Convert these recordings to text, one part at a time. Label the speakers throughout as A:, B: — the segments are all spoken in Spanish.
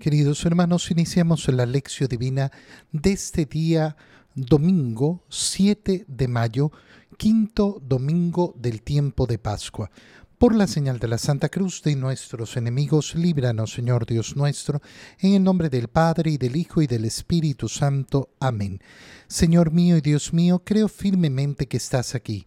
A: Queridos hermanos, iniciamos la lección divina de este día domingo 7 de mayo, quinto domingo del tiempo de Pascua. Por la señal de la Santa Cruz de nuestros enemigos, líbranos, Señor Dios nuestro, en el nombre del Padre, y del Hijo, y del Espíritu Santo. Amén. Señor mío y Dios mío, creo firmemente que estás aquí,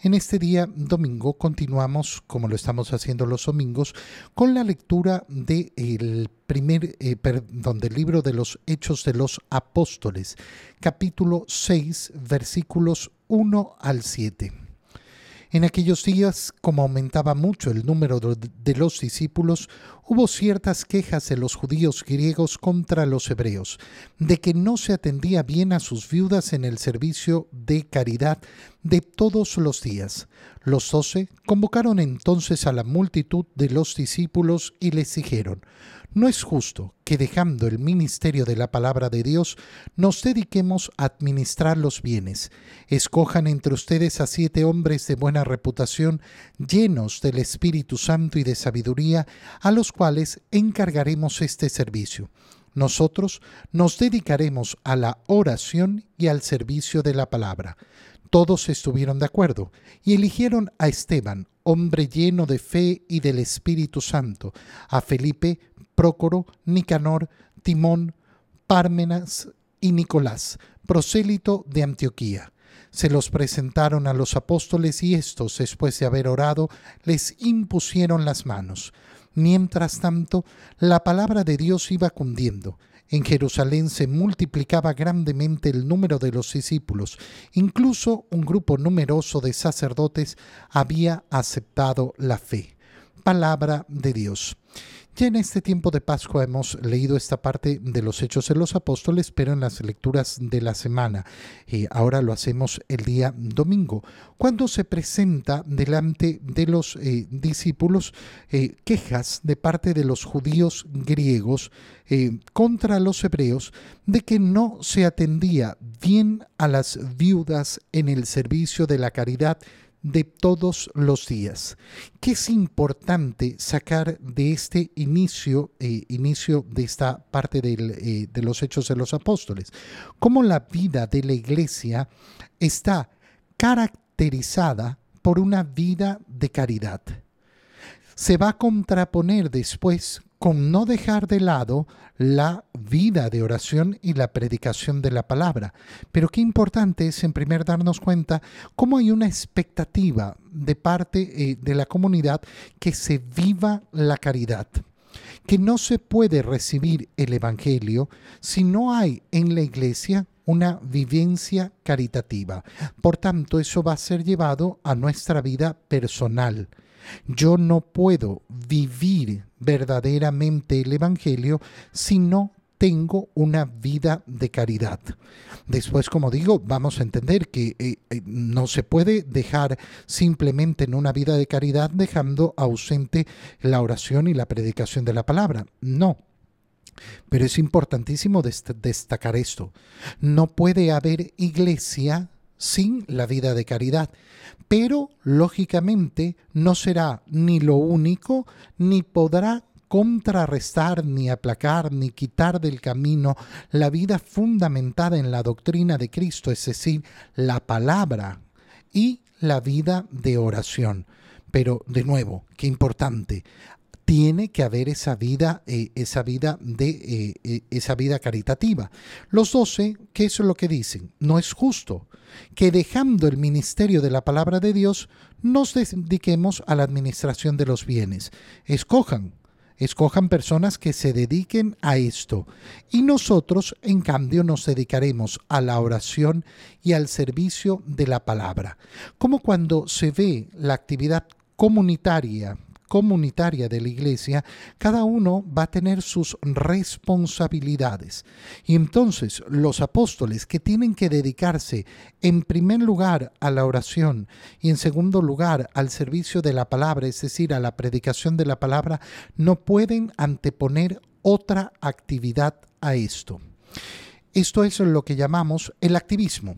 A: En este día domingo continuamos, como lo estamos haciendo los domingos, con la lectura del primer, eh, perdón, del libro de los Hechos de los Apóstoles, capítulo 6, versículos 1 al 7. En aquellos días, como aumentaba mucho el número de los discípulos, hubo ciertas quejas de los judíos griegos contra los hebreos, de que no se atendía bien a sus viudas en el servicio de caridad de todos los días. Los doce convocaron entonces a la multitud de los discípulos y les dijeron, no es justo que dejando el ministerio de la palabra de Dios nos dediquemos a administrar los bienes. Escojan entre ustedes a siete hombres de buena reputación, llenos del Espíritu Santo y de sabiduría, a los cuales encargaremos este servicio. Nosotros nos dedicaremos a la oración y al servicio de la palabra. Todos estuvieron de acuerdo y eligieron a Esteban, hombre lleno de fe y del Espíritu Santo, a Felipe, Prócoro, Nicanor, Timón, Pármenas y Nicolás, prosélito de Antioquía. Se los presentaron a los apóstoles y estos, después de haber orado, les impusieron las manos. Mientras tanto, la palabra de Dios iba cundiendo. En Jerusalén se multiplicaba grandemente el número de los discípulos. Incluso un grupo numeroso de sacerdotes había aceptado la fe. Palabra de Dios. Ya en este tiempo de Pascua hemos leído esta parte de los Hechos de los Apóstoles, pero en las lecturas de la semana. Y ahora lo hacemos el día domingo, cuando se presenta delante de los eh, discípulos eh, quejas de parte de los judíos griegos eh, contra los hebreos de que no se atendía bien a las viudas en el servicio de la caridad de todos los días. ¿Qué es importante sacar de este inicio, eh, inicio de esta parte eh, de los hechos de los apóstoles? Cómo la vida de la iglesia está caracterizada por una vida de caridad. Se va a contraponer después con no dejar de lado la vida de oración y la predicación de la palabra. Pero qué importante es en primer darnos cuenta cómo hay una expectativa de parte eh, de la comunidad que se viva la caridad que no se puede recibir el Evangelio si no hay en la iglesia una vivencia caritativa. Por tanto, eso va a ser llevado a nuestra vida personal. Yo no puedo vivir verdaderamente el Evangelio si no tengo una vida de caridad. Después, como digo, vamos a entender que eh, eh, no se puede dejar simplemente en una vida de caridad dejando ausente la oración y la predicación de la palabra. No. Pero es importantísimo destacar esto. No puede haber iglesia sin la vida de caridad. Pero, lógicamente, no será ni lo único, ni podrá contrarrestar, ni aplacar, ni quitar del camino la vida fundamentada en la doctrina de Cristo, es decir, la palabra y la vida de oración. Pero, de nuevo, qué importante, tiene que haber esa vida, eh, esa vida de eh, eh, esa vida caritativa. Los doce, ¿qué es lo que dicen? No es justo que dejando el ministerio de la palabra de Dios, nos dediquemos a la administración de los bienes. Escojan, escojan personas que se dediquen a esto. Y nosotros, en cambio, nos dedicaremos a la oración y al servicio de la palabra. Como cuando se ve la actividad comunitaria comunitaria de la iglesia, cada uno va a tener sus responsabilidades. Y entonces los apóstoles que tienen que dedicarse en primer lugar a la oración y en segundo lugar al servicio de la palabra, es decir, a la predicación de la palabra, no pueden anteponer otra actividad a esto. Esto es lo que llamamos el activismo.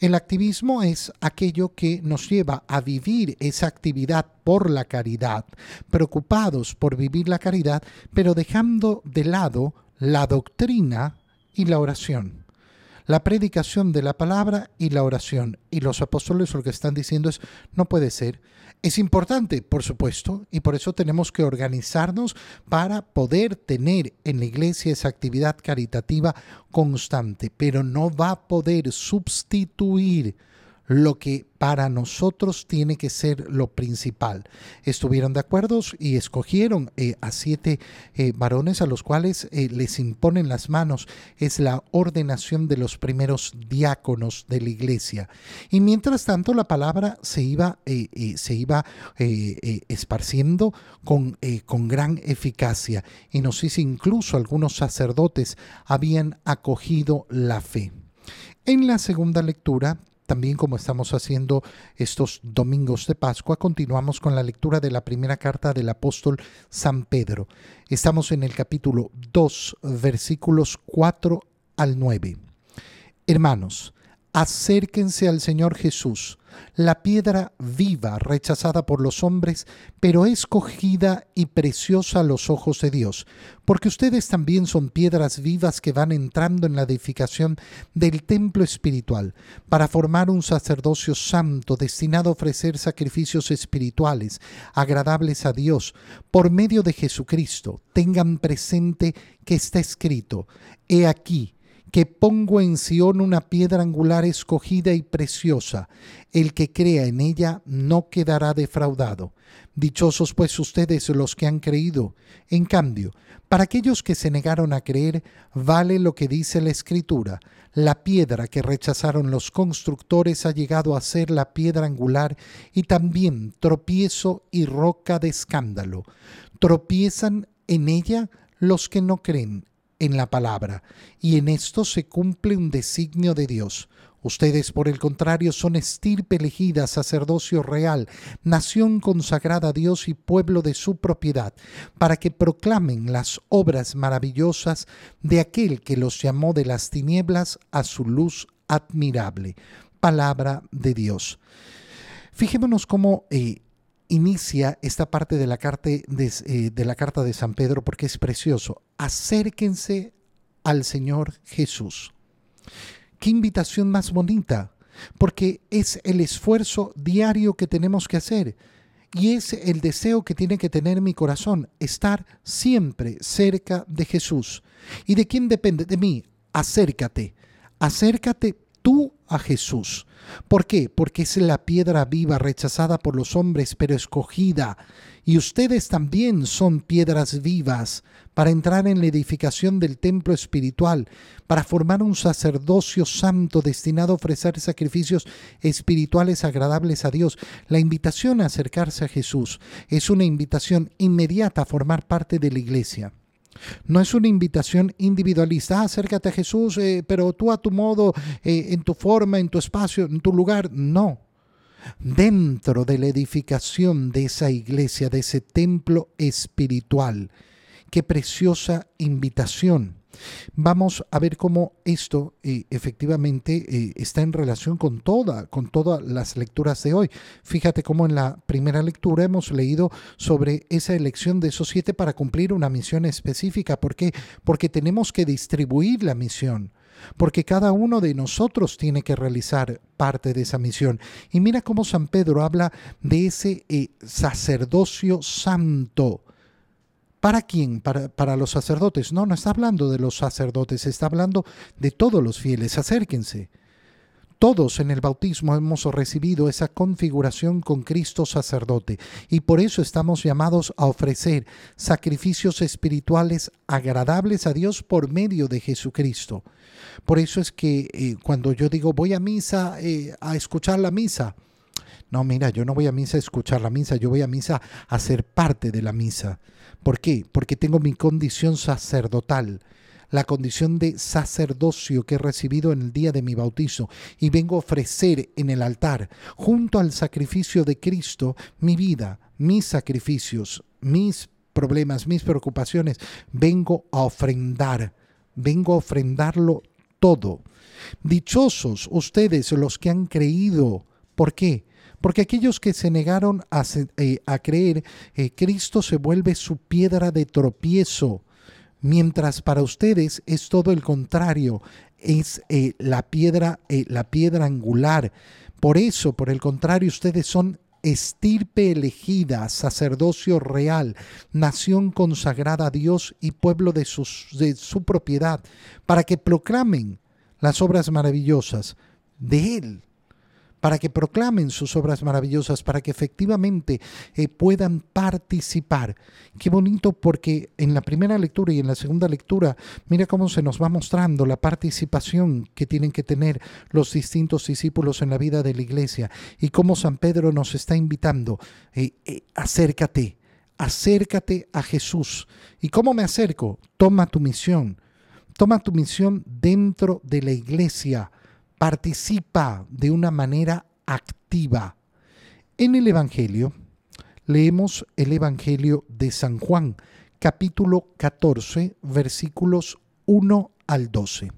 A: El activismo es aquello que nos lleva a vivir esa actividad por la caridad, preocupados por vivir la caridad, pero dejando de lado la doctrina y la oración. La predicación de la palabra y la oración. Y los apóstoles lo que están diciendo es, no puede ser, es importante, por supuesto, y por eso tenemos que organizarnos para poder tener en la iglesia esa actividad caritativa constante, pero no va a poder sustituir lo que para nosotros tiene que ser lo principal. Estuvieron de acuerdo y escogieron eh, a siete eh, varones a los cuales eh, les imponen las manos. Es la ordenación de los primeros diáconos de la iglesia. Y mientras tanto la palabra se iba, se iba esparciendo con, con gran eficacia. Y nos dice incluso algunos sacerdotes habían acogido la fe. En la segunda lectura también como estamos haciendo estos domingos de Pascua, continuamos con la lectura de la primera carta del apóstol San Pedro. Estamos en el capítulo 2, versículos 4 al 9. Hermanos, acérquense al Señor Jesús, la piedra viva rechazada por los hombres, pero escogida y preciosa a los ojos de Dios, porque ustedes también son piedras vivas que van entrando en la edificación del templo espiritual, para formar un sacerdocio santo destinado a ofrecer sacrificios espirituales agradables a Dios por medio de Jesucristo. Tengan presente que está escrito, He aquí, que pongo en Sión una piedra angular escogida y preciosa. El que crea en ella no quedará defraudado. Dichosos pues ustedes los que han creído. En cambio, para aquellos que se negaron a creer, vale lo que dice la Escritura. La piedra que rechazaron los constructores ha llegado a ser la piedra angular y también tropiezo y roca de escándalo. Tropiezan en ella los que no creen en la palabra, y en esto se cumple un designio de Dios. Ustedes, por el contrario, son estirpe elegida, sacerdocio real, nación consagrada a Dios y pueblo de su propiedad, para que proclamen las obras maravillosas de aquel que los llamó de las tinieblas a su luz admirable. Palabra de Dios. Fijémonos cómo eh, inicia esta parte de la, carta de, eh, de la carta de San Pedro porque es precioso. Acérquense al Señor Jesús. Qué invitación más bonita, porque es el esfuerzo diario que tenemos que hacer. Y es el deseo que tiene que tener mi corazón, estar siempre cerca de Jesús. ¿Y de quién depende? De mí. Acércate. Acércate a Jesús. ¿Por qué? Porque es la piedra viva rechazada por los hombres, pero escogida. Y ustedes también son piedras vivas para entrar en la edificación del templo espiritual, para formar un sacerdocio santo destinado a ofrecer sacrificios espirituales agradables a Dios. La invitación a acercarse a Jesús es una invitación inmediata a formar parte de la iglesia. No es una invitación individualista, ah, acércate a Jesús, eh, pero tú a tu modo, eh, en tu forma, en tu espacio, en tu lugar. No. Dentro de la edificación de esa iglesia, de ese templo espiritual. Qué preciosa invitación. Vamos a ver cómo esto eh, efectivamente eh, está en relación con toda, con todas las lecturas de hoy. Fíjate cómo en la primera lectura hemos leído sobre esa elección de esos siete para cumplir una misión específica. ¿Por qué? Porque tenemos que distribuir la misión porque cada uno de nosotros tiene que realizar parte de esa misión. Y mira cómo San Pedro habla de ese eh, sacerdocio santo. ¿Para quién? Para, para, los sacerdotes. No, no está hablando de los sacerdotes, está hablando de todos los fieles. Acérquense. Todos en el bautismo hemos recibido esa configuración con Cristo sacerdote y por eso estamos llamados a ofrecer sacrificios espirituales agradables a Dios por medio de Jesucristo. Por eso es que eh, cuando yo digo voy a misa, eh, a escuchar la misa, No, mira, yo no voy a misa a escuchar la misa, yo voy a misa a ser parte de la misa. ¿Por qué? Porque tengo mi condición sacerdotal, la condición de sacerdocio que he recibido en el día de mi bautizo y vengo a ofrecer en el altar, junto al sacrificio de Cristo, mi vida, mis sacrificios, mis problemas, mis preocupaciones. Vengo a ofrendar, vengo a ofrendarlo todo. Dichosos ustedes los que han creído. ¿Por qué? Porque aquellos que se negaron a, eh, creer, eh, Cristo se vuelve su piedra de tropiezo, mientras para ustedes es todo el contrario, es eh, la piedra, la piedra angular. Por eso, por el contrario, ustedes son estirpe elegida, sacerdocio real, nación consagrada a Dios y pueblo de, de su propiedad, para que proclamen las obras maravillosas de Él para que proclamen sus obras maravillosas, para que efectivamente eh, puedan participar. Qué bonito porque en la primera lectura y en la segunda lectura, mira cómo se nos va mostrando la participación que tienen que tener los distintos discípulos en la vida de la iglesia y cómo San Pedro nos está invitando, eh, eh, acércate, acércate a Jesús. ¿Y cómo me acerco? Toma tu misión. Toma tu misión dentro de la iglesia participa de una manera activa. En el Evangelio, leemos el Evangelio de San Juan, capítulo 14, versículos 1 al 12.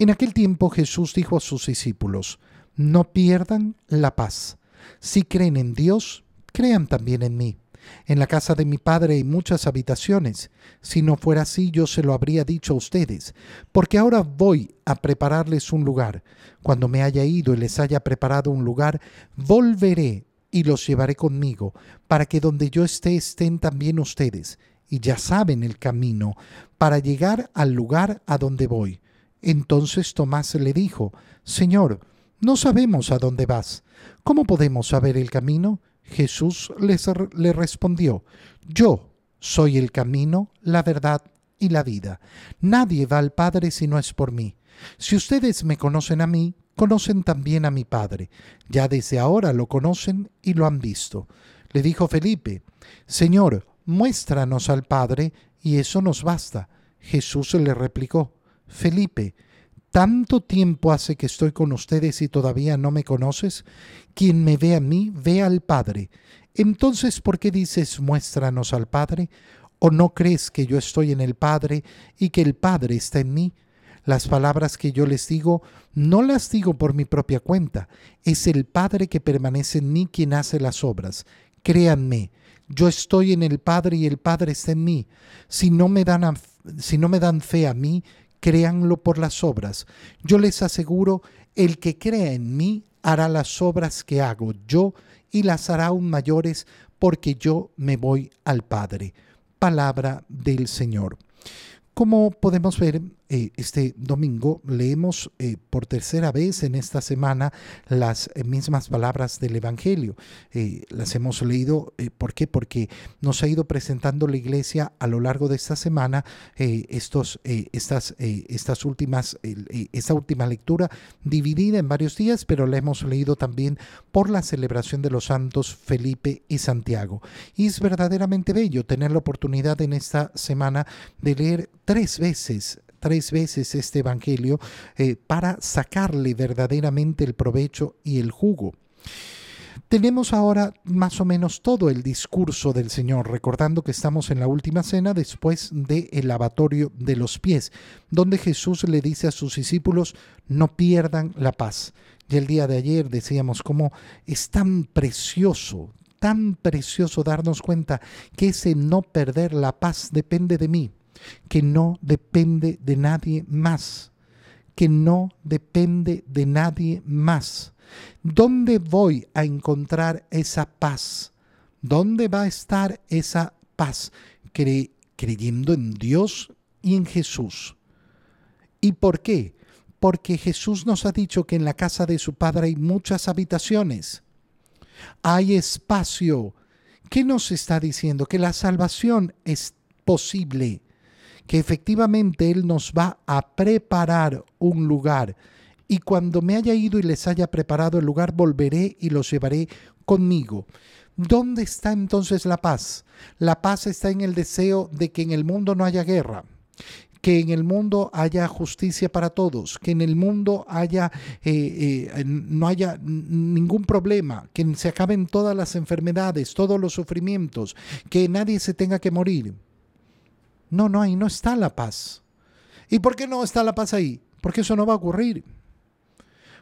A: En aquel tiempo Jesús dijo a sus discípulos, no pierdan la paz. Si creen en Dios, crean también en mí. En la casa de mi padre hay muchas habitaciones. Si no fuera así, yo se lo habría dicho a ustedes, porque ahora voy a prepararles un lugar. Cuando me haya ido y les haya preparado un lugar, volveré y los llevaré conmigo, para que donde yo esté estén también ustedes, y ya saben el camino, para llegar al lugar a donde voy. Entonces Tomás le dijo, Señor, no sabemos a dónde vas. ¿Cómo podemos saber el camino? Jesús les, le respondió, Yo soy el camino, la verdad y la vida. Nadie va al Padre si no es por mí. Si ustedes me conocen a mí, conocen también a mi Padre. Ya desde ahora lo conocen y lo han visto. Le dijo Felipe, Señor, muéstranos al Padre y eso nos basta. Jesús le replicó, Felipe, ¿Tanto tiempo hace que estoy con ustedes y todavía no me conoces? Quien me ve a mí, ve al Padre. Entonces, ¿por qué dices muéstranos al Padre? ¿O no crees que yo estoy en el Padre y que el Padre está en mí? Las palabras que yo les digo, no las digo por mi propia cuenta. Es el Padre que permanece en mí quien hace las obras. Créanme, yo estoy en el Padre y el Padre está en mí. Si no me dan, si no me dan fe a mí, créanlo por las obras. Yo les aseguro, el que crea en mí hará las obras que hago yo y las hará aún mayores porque yo me voy al Padre. Palabra del Señor. Como podemos ver, eh, este domingo leemos eh, por tercera vez en esta semana las eh, mismas palabras del Evangelio. las hemos leído, ¿por qué? Porque nos ha ido presentando la iglesia a lo largo de esta semana estos, estas, estas últimas, esta última lectura dividida en varios días, pero la hemos leído también por la celebración de los santos Felipe y Santiago. Y es verdaderamente bello tener la oportunidad en esta semana de leer tres veces tres veces este Evangelio eh, para sacarle verdaderamente el provecho y el jugo. Tenemos ahora más o menos todo el discurso del Señor, recordando que estamos en la última cena después del lavatorio de los pies, donde Jesús le dice a sus discípulos, no pierdan la paz. Y el día de ayer decíamos cómo es tan precioso, tan precioso darnos cuenta que ese no perder la paz depende de mí, que no depende de nadie más, que no depende de nadie más. ¿Dónde voy a encontrar esa paz? ¿Dónde va a estar esa paz? creyendo en Dios y en Jesús. ¿Y por qué? Porque Jesús nos ha dicho que en la casa de su Padre hay muchas habitaciones. Hay espacio. ¿Qué nos está diciendo? Que la salvación es posible que efectivamente Él nos va a preparar un lugar y cuando me haya ido y les haya preparado el lugar, volveré y los llevaré conmigo. ¿Dónde está entonces la paz? La paz está en el deseo de que en el mundo no haya guerra, que en el mundo haya justicia para todos, que en el mundo haya, eh, eh, no haya ningún problema, que se acaben todas las enfermedades, todos los sufrimientos, que nadie se tenga que morir. No, no, ahí no está la paz. ¿Y por qué no está la paz ahí? Porque eso no va a ocurrir.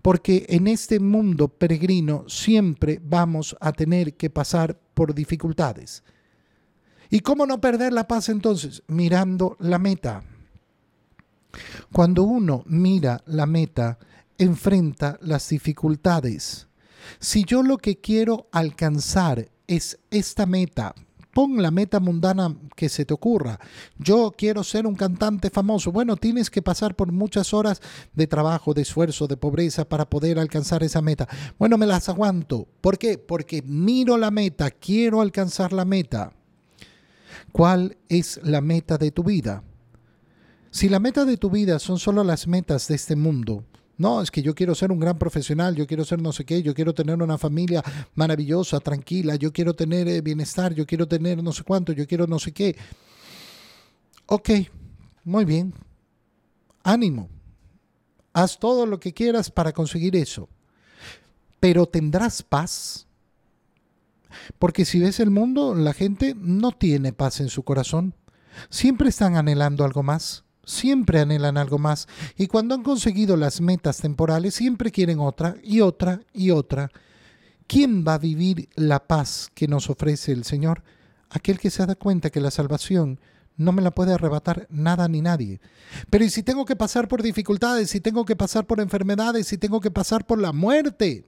A: Porque en este mundo peregrino siempre vamos a tener que pasar por dificultades. ¿Y cómo no perder la paz entonces? Mirando la meta. Cuando uno mira la meta, enfrenta las dificultades. Si yo lo que quiero alcanzar es esta meta, pon la meta mundana que se te ocurra. Yo quiero ser un cantante famoso. Bueno, tienes que pasar por muchas horas de trabajo, de esfuerzo, de pobreza para poder alcanzar esa meta. Bueno, me las aguanto. ¿Por qué? Porque miro la meta, quiero alcanzar la meta. ¿Cuál es la meta de tu vida? Si la meta de tu vida son solo las metas de este mundo, no, es que yo quiero ser un gran profesional, yo quiero ser no sé qué, yo quiero tener una familia maravillosa, tranquila, yo quiero tener eh, bienestar, yo quiero tener no sé cuánto, yo quiero no sé qué. Ok, muy bien. Ánimo. Haz todo lo que quieras para conseguir eso. Pero tendrás paz. Porque si ves el mundo, la gente no tiene paz en su corazón. Siempre están anhelando algo más siempre anhelan algo más y cuando han conseguido las metas temporales siempre quieren otra y otra y otra. ¿Quién va a vivir la paz que nos ofrece el Señor? Aquel que se da cuenta que la salvación no me la puede arrebatar nada ni nadie. Pero ¿y si tengo que pasar por dificultades, si tengo que pasar por enfermedades, si tengo que pasar por la muerte?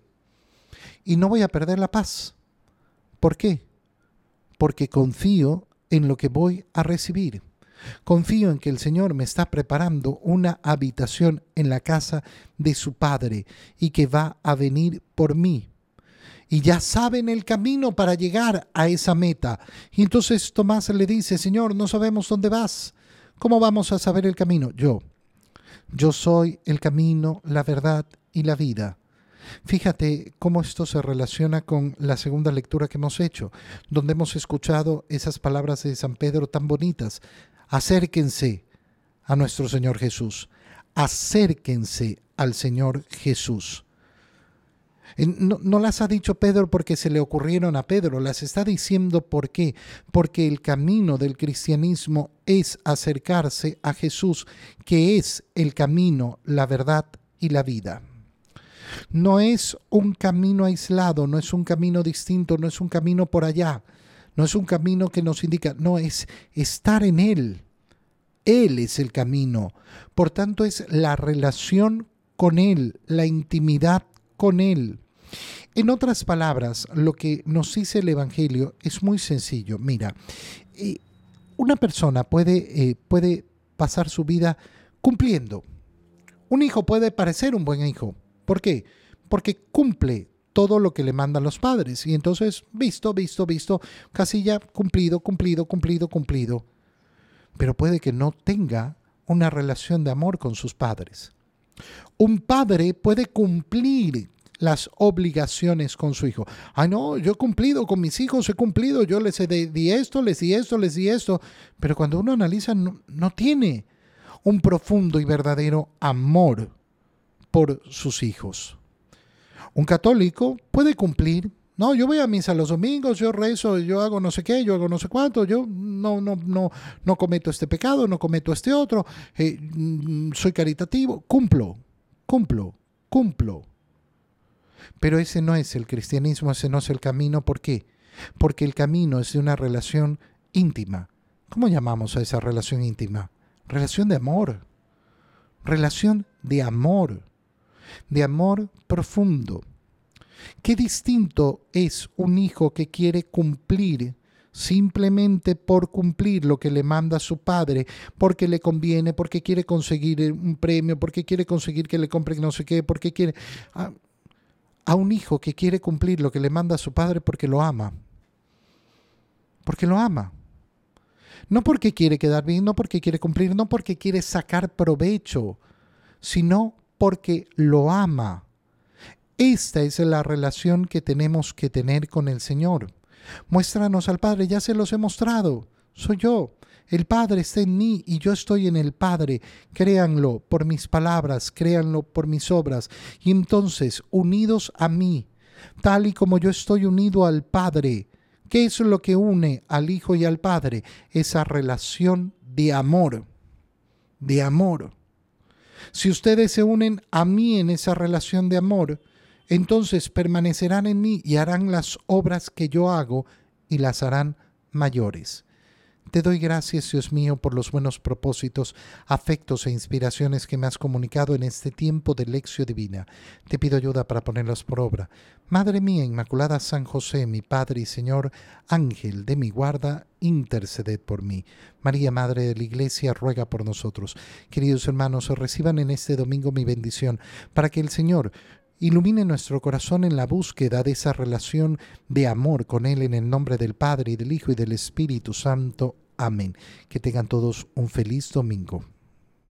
A: Y no voy a perder la paz. ¿Por qué? Porque confío en lo que voy a recibir. Confío en que el Señor me está preparando una habitación en la casa de su Padre y que va a venir por mí. Y ya saben el camino para llegar a esa meta. Y entonces Tomás le dice, Señor, no sabemos dónde vas. ¿Cómo vamos a saber el camino? Yo. Yo soy el camino, la verdad y la vida. Fíjate cómo esto se relaciona con la segunda lectura que hemos hecho, donde hemos escuchado esas palabras de San Pedro tan bonitas acérquense a nuestro Señor Jesús, acérquense al Señor Jesús. No, no, las ha dicho Pedro porque se le ocurrieron a Pedro, las está diciendo por qué. Porque el camino del cristianismo es acercarse a Jesús, que es el camino, la verdad y la vida. No es un camino aislado, no es un camino distinto, no es un camino por allá, no es un camino que nos indica, no, es estar en Él. Él es el camino. Por tanto, es la relación con Él, la intimidad con Él. En otras palabras, lo que nos dice el Evangelio es muy sencillo. Mira, eh, una persona puede, eh, puede pasar su vida cumpliendo. Un hijo puede parecer un buen hijo. ¿Por qué? Porque cumple todo lo que le mandan los padres. Y entonces, visto, visto, visto, casi ya cumplido, cumplido, cumplido, cumplido. Pero puede que no tenga una relación de amor con sus padres. Un padre puede cumplir las obligaciones con su hijo. Ay, no, yo he cumplido con mis hijos, he cumplido, yo les di esto, les di esto, les di esto. Pero cuando uno analiza, no, no tiene un profundo y verdadero amor por sus hijos. Un católico puede cumplir. No, yo voy a misa los domingos, yo rezo, yo hago no sé qué, yo hago no sé cuánto, yo no, no, no, no cometo este pecado, no cometo este otro, eh, mm, soy caritativo, cumplo, cumplo, cumplo. Pero ese no es el cristianismo, ese no es el camino. ¿Por qué? Porque el camino es de una relación íntima. ¿Cómo llamamos a esa relación íntima? Relación de amor. Relación de amor de amor profundo. Qué distinto es un hijo que quiere cumplir simplemente por cumplir lo que le manda su padre, porque le conviene, porque quiere conseguir un premio, porque quiere conseguir que le compren no sé qué, porque quiere... A, a un hijo que quiere cumplir lo que le manda su padre porque lo ama. Porque lo ama. No porque quiere quedar bien, no porque quiere cumplir, no porque quiere sacar provecho, sino porque lo ama. Esta es la relación que tenemos que tener con el Señor. Muéstranos al Padre, ya se los he mostrado. Soy yo. El Padre está en mí y yo estoy en el Padre. Créanlo por mis palabras, créanlo por mis obras. Y entonces, unidos a mí, tal y como yo estoy unido al Padre, ¿qué es lo que une al Hijo y al Padre? Esa relación de amor, de amor. Si ustedes se unen a mí en esa relación de amor, entonces permanecerán en mí y harán las obras que yo hago y las harán mayores. Te doy gracias, Dios mío, por los buenos propósitos, afectos e inspiraciones que me has comunicado en este tiempo de lección divina. Te pido ayuda para ponerlos por obra. Madre mía, Inmaculada San José, mi Padre y Señor, Ángel de mi guarda, interceded por mí. María, Madre de la Iglesia, ruega por nosotros. Queridos hermanos, reciban en este domingo mi bendición, para que el Señor Ilumine nuestro corazón en la búsqueda de esa relación de amor con Él en el nombre del Padre y del Hijo y del Espíritu Santo. Amén. Que tengan todos un feliz domingo.